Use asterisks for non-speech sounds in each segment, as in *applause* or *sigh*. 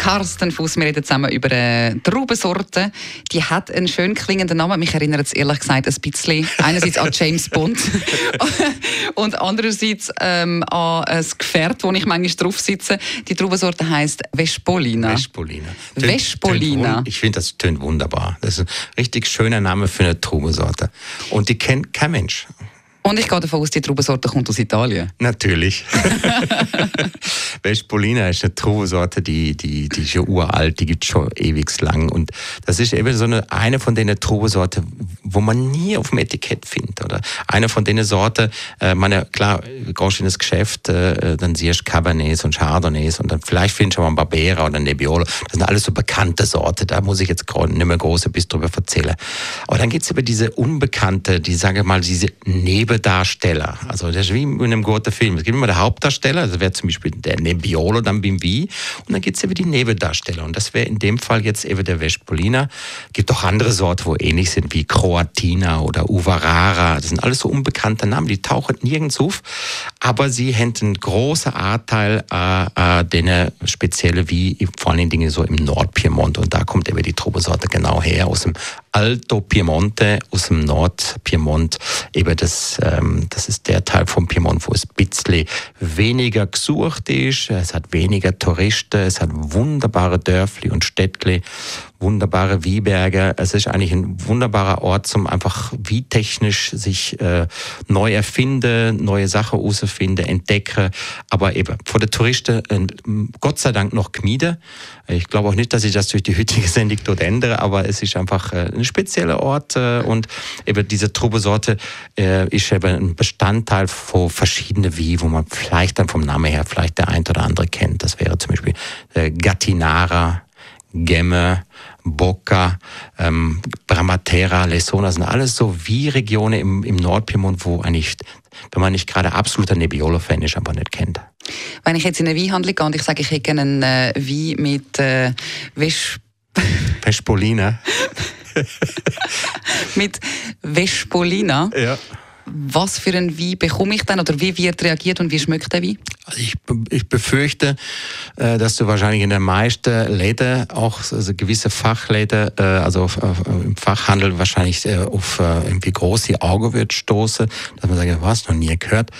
Carsten Fuß, wir reden zusammen über eine Traubensorte. Die hat einen schön klingenden Namen. Mich erinnert es ehrlich gesagt ein bisschen *laughs* einerseits an James Bond *laughs* und andererseits ähm, an ein Gefährt, wo ich manchmal drauf sitze. Die Traubensorte heißt Vespolina. Vespolina. Vespolina. Ich finde, das tönt wunderbar. Das ist ein richtig schöner Name für eine Traubensorte. Und die kennt kein Mensch. Und ich gehe davon aus, die Traubensorte kommt aus Italien. Natürlich. *laughs* Vespolina ist eine Traubensorte, die, die, die ist schon uralt, die gibt es schon ewig lang. Und das ist eben so eine, eine von den Traubensorten, wo man nie auf dem Etikett findet. Oder eine von den Sorten, äh, meine, klar, gehst in das Geschäft, äh, dann siehst du Cabernets und Chardonnays und dann vielleicht findest du mal einen Barbera oder einen Nebbiolo. Das sind alles so bekannte Sorten. Da muss ich jetzt nicht mehr groß etwas drüber erzählen. Aber dann geht es über diese unbekannte, die, sage mal, diese Neben Nebendarsteller. Also das ist wie in einem guten Film. Es gibt immer den Hauptdarsteller, das wäre zum Beispiel der Nebbiolo, dann Bimbi. Und dann gibt es eben die Nebendarsteller. Und das wäre in dem Fall jetzt eben der Vespolina. Es gibt auch andere Sorten, wo ähnlich sind, wie Croatina oder Uvarara. Das sind alles so unbekannte Namen, die tauchen nirgends auf. Aber sie haben einen großen Anteil äh, äh, denen spezielle wie vor allen Dingen so im Nordpiemont. Und da kommt eben die Trubesorte genau her, aus dem Alto Piemonte, aus dem Nordpiemont. Eben das ähm, das ist der Teil vom Piemont, wo es ein bisschen weniger gesucht ist. Es hat weniger Touristen, es hat wunderbare Dörfli und Städtli, wunderbare Wieberge. Es ist eigentlich ein wunderbarer Ort, zum einfach wie technisch sich äh, neu erfinden, neue Sachen herausfinden, entdecken. Aber eben vor der Touristen äh, Gott sei Dank noch gemieden. Ich glaube auch nicht, dass ich das durch die heutige *laughs* Sendung dort ändere, aber es ist einfach äh, ein spezieller Ort äh, und eben diese Trubesorte äh, ist eben ein Bestandteil von verschiedenen Wie, wo man vielleicht dann vom Namen her vielleicht der ein oder andere kennt. Das wäre zum Beispiel äh, Gattinara, Gemme, Bocca, ähm, Bramatera, Lesona sind alles so wie Regionen im, im Nordpiemont, wo eigentlich, wenn man nicht gerade absoluter Nebbiolo-Fan ist, aber nicht kennt. Wenn ich jetzt in eine Weinhandlung gehe und ich sage, ich hätte gerne einen äh, Wein mit äh, Vesp *laughs* Vespolina. *laughs* mit Vespolina. Ja. Was für einen Wein bekomme ich dann oder wie wird reagiert und wie schmeckt der Wein? Also ich, ich befürchte, äh, dass du wahrscheinlich in den meisten Läden, auch also gewisse Fachläden, äh, also im Fachhandel wahrscheinlich äh, auf irgendwie große Augen wird stoßen, dass man sagt, was, noch nie gehört.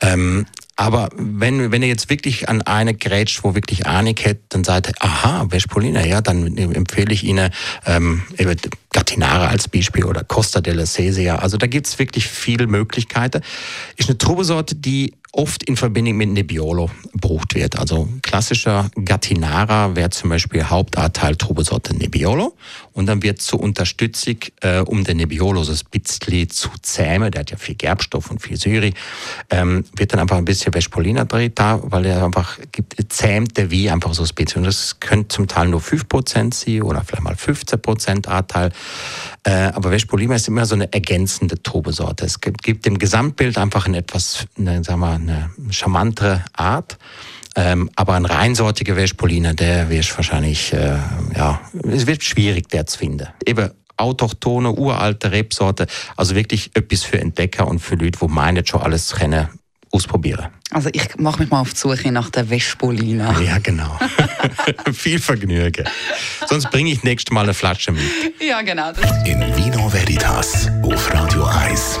Ähm, aber wenn, wenn ihr jetzt wirklich an eine grätscht, wo wirklich Ahnung hätte, dann seid ihr, aha, Vespolina, ja, dann empfehle ich Ihnen ähm, Gattinara als Beispiel oder Costa della Sesia. Also da gibt's wirklich viele Möglichkeiten. Ist eine Trubesorte, die oft in Verbindung mit Nebbiolo gebraucht wird. Also klassischer Gattinara wäre zum Beispiel Hauptanteil Trubesorte Nebbiolo und dann wird zur Unterstützung, äh, um den Nebbiolo so ein zu zähmen, der hat ja viel Gerbstoff und viel Syri, ähm, wird dann einfach ein bisschen Vespolina drin da, weil er einfach gibt, zähmt der wie einfach so ein bisschen. Und das könnte zum Teil nur 5% sein oder vielleicht mal 15% Anteil. Äh, aber Vespolina ist immer so eine ergänzende Trubesorte. Es gibt, gibt dem Gesamtbild einfach eine etwas, eine, sagen wir, eine charmantere Art. Ähm, aber ein reinsortiger Vespoliner, der wird wahrscheinlich, äh, ja, es wird schwierig, der zu finden. Eben autochtone, uralte Rebsorte, also wirklich etwas für Entdecker und für Leute, die meinen schon alles kennen, ausprobieren. Also ich mache mich mal auf die Suche nach der Vespolina. *laughs* Ja, genau. *laughs* Viel Vergnügen. Sonst bringe ich nächstes Mal eine Flasche mit. Ja, genau. In Vino Veritas auf Radio 1.